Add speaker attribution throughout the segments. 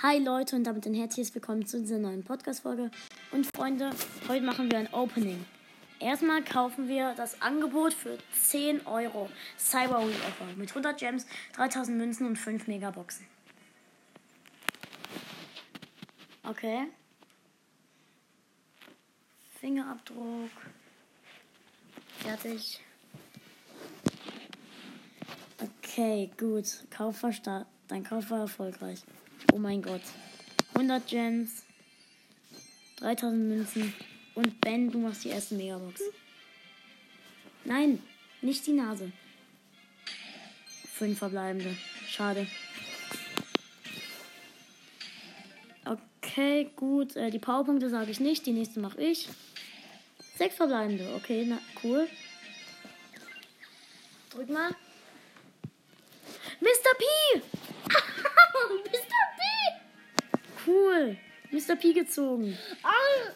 Speaker 1: Hi Leute und damit ein herzliches Willkommen zu dieser neuen Podcast-Folge. Und Freunde, heute machen wir ein Opening. Erstmal kaufen wir das Angebot für 10 Euro Cyber Week Offer mit 100 Gems, 3000 Münzen und 5 Megaboxen. Okay. Fingerabdruck. Fertig. Okay, gut. Kauf war. Dein Kauf war erfolgreich. Oh mein Gott. 100 Gems. 3000 Münzen. Und Ben, du machst die erste Megabox. Nein, nicht die Nase. Fünf verbleibende. Schade. Okay, gut. Äh, die Powerpunkte sage ich nicht. Die nächste mache ich. Sechs verbleibende. Okay, na, cool. Drück mal. Mr. P! Cool. Mr. P gezogen.
Speaker 2: Ah,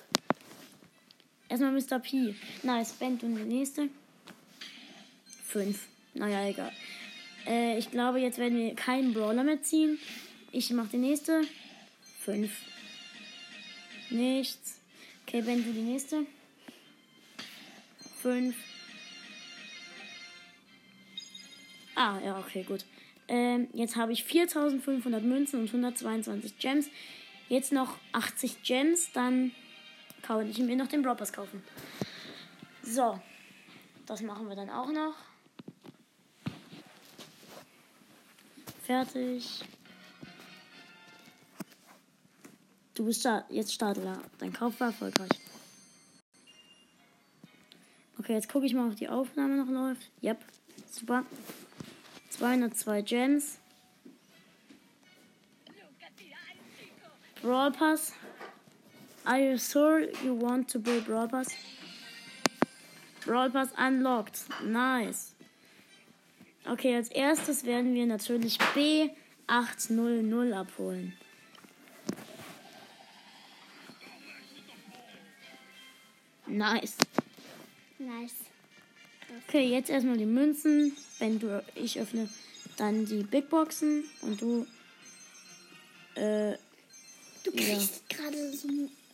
Speaker 1: Erstmal Mr. P. Nice. Ben, du die nächste. Fünf. Naja, egal. Äh, ich glaube, jetzt werden wir keinen Brawler mehr ziehen. Ich mache die nächste. Fünf. Nichts. Okay, Ben, du die nächste. Fünf. Ah, ja, okay, gut. Ähm, jetzt habe ich 4500 Münzen und 122 Gems. Jetzt noch 80 Gems, dann kann ich mir noch den Pass kaufen. So, das machen wir dann auch noch. Fertig. Du bist da, jetzt Starter. Dein Kauf war erfolgreich. Okay, jetzt gucke ich mal, ob die Aufnahme noch läuft. Yep, super. 202 Gems. Brawl Pass. Are you sure you want to play Brawl Pass? Brawl Pass unlocked. Nice. Okay, als erstes werden wir natürlich B800 abholen. Nice.
Speaker 2: nice.
Speaker 1: Okay, jetzt erstmal die Münzen. Wenn du, ich öffne dann die Big Boxen und du, äh,
Speaker 2: Du kriegst gerade so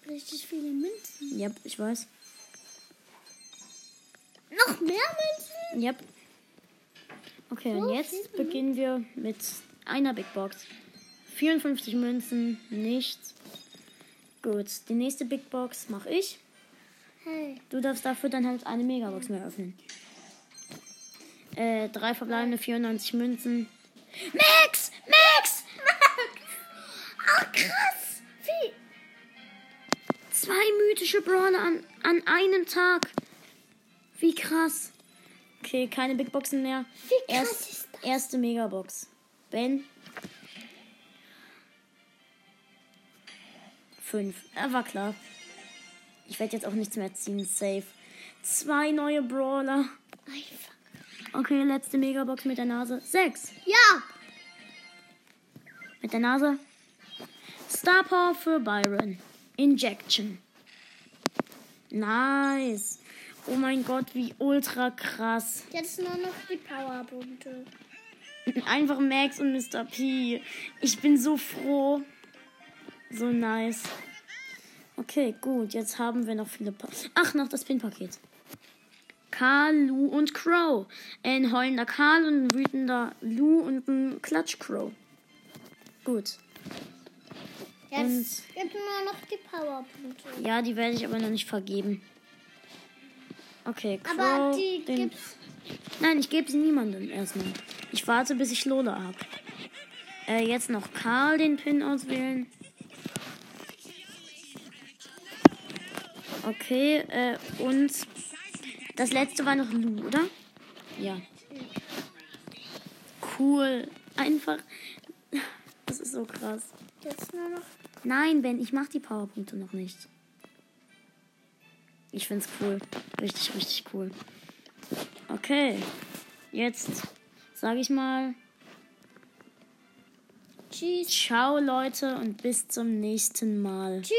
Speaker 2: richtig viele Münzen.
Speaker 1: yep, ich weiß.
Speaker 2: Noch mehr Münzen?
Speaker 1: Yep. Okay, und
Speaker 2: So
Speaker 1: jetzt
Speaker 2: viel
Speaker 1: beginnen wir mit einer Big Box. 54 Münzen, nichts. Gut, die nächste Big Box mache ich.
Speaker 2: Hey.
Speaker 1: Du darfst dafür dann halt eine Megabox mehr öffnen. Äh, drei verbleibende 94 Münzen. Max! Max!
Speaker 2: Ach, krass. Wie?
Speaker 1: Zwei mythische Brawler an, an einem Tag. Wie krass. Okay, keine Big Boxen mehr.
Speaker 2: Wie krass ist das?
Speaker 1: Erste Megabox. Ben. Fünf. Ja, war klar. Ich werde jetzt auch nichts mehr ziehen. Safe. Zwei neue Brawler.
Speaker 2: Einfach.
Speaker 1: Okay, letzte Megabox mit der Nase. Sechs.
Speaker 2: Ja.
Speaker 1: Mit der Nase. Star Power für Byron. Injection. Nice. Oh mein Gott, wie ultra krass.
Speaker 2: Jetzt nur noch die Powerpunkte.
Speaker 1: Einfach Max und Mr. P. Ich bin so froh. So nice. Okay, gut. Jetzt haben wir noch viele. Pa Ach, noch das Pin-Paket. Karl, Lou und Crow. Ein heulender Karl und ein wütender Lou und ein Klatsch Crow. Gut.
Speaker 2: Jetzt gibt nur noch die Powerpunkte.
Speaker 1: Ja, die werde ich aber noch nicht vergeben. Okay, Crow.
Speaker 2: Aber die
Speaker 1: den-
Speaker 2: gibt's.
Speaker 1: Nein, ich gebe sie niemandem erstmal. Ich warte, bis ich Lola habe. Äh, jetzt noch Karl den Pin auswählen. Okay, äh, und das letzte war noch Lu, oder? Ja. Cool. Einfach. Das ist so krass.
Speaker 2: Jetzt nur noch.
Speaker 1: Nein, Ben, ich mach die Powerpunkte noch nicht. Ich find's cool. Richtig, richtig cool. Okay. Jetzt sage ich mal
Speaker 2: Tschüss.
Speaker 1: Ciao Leute und bis zum nächsten Mal.
Speaker 2: Tschüss.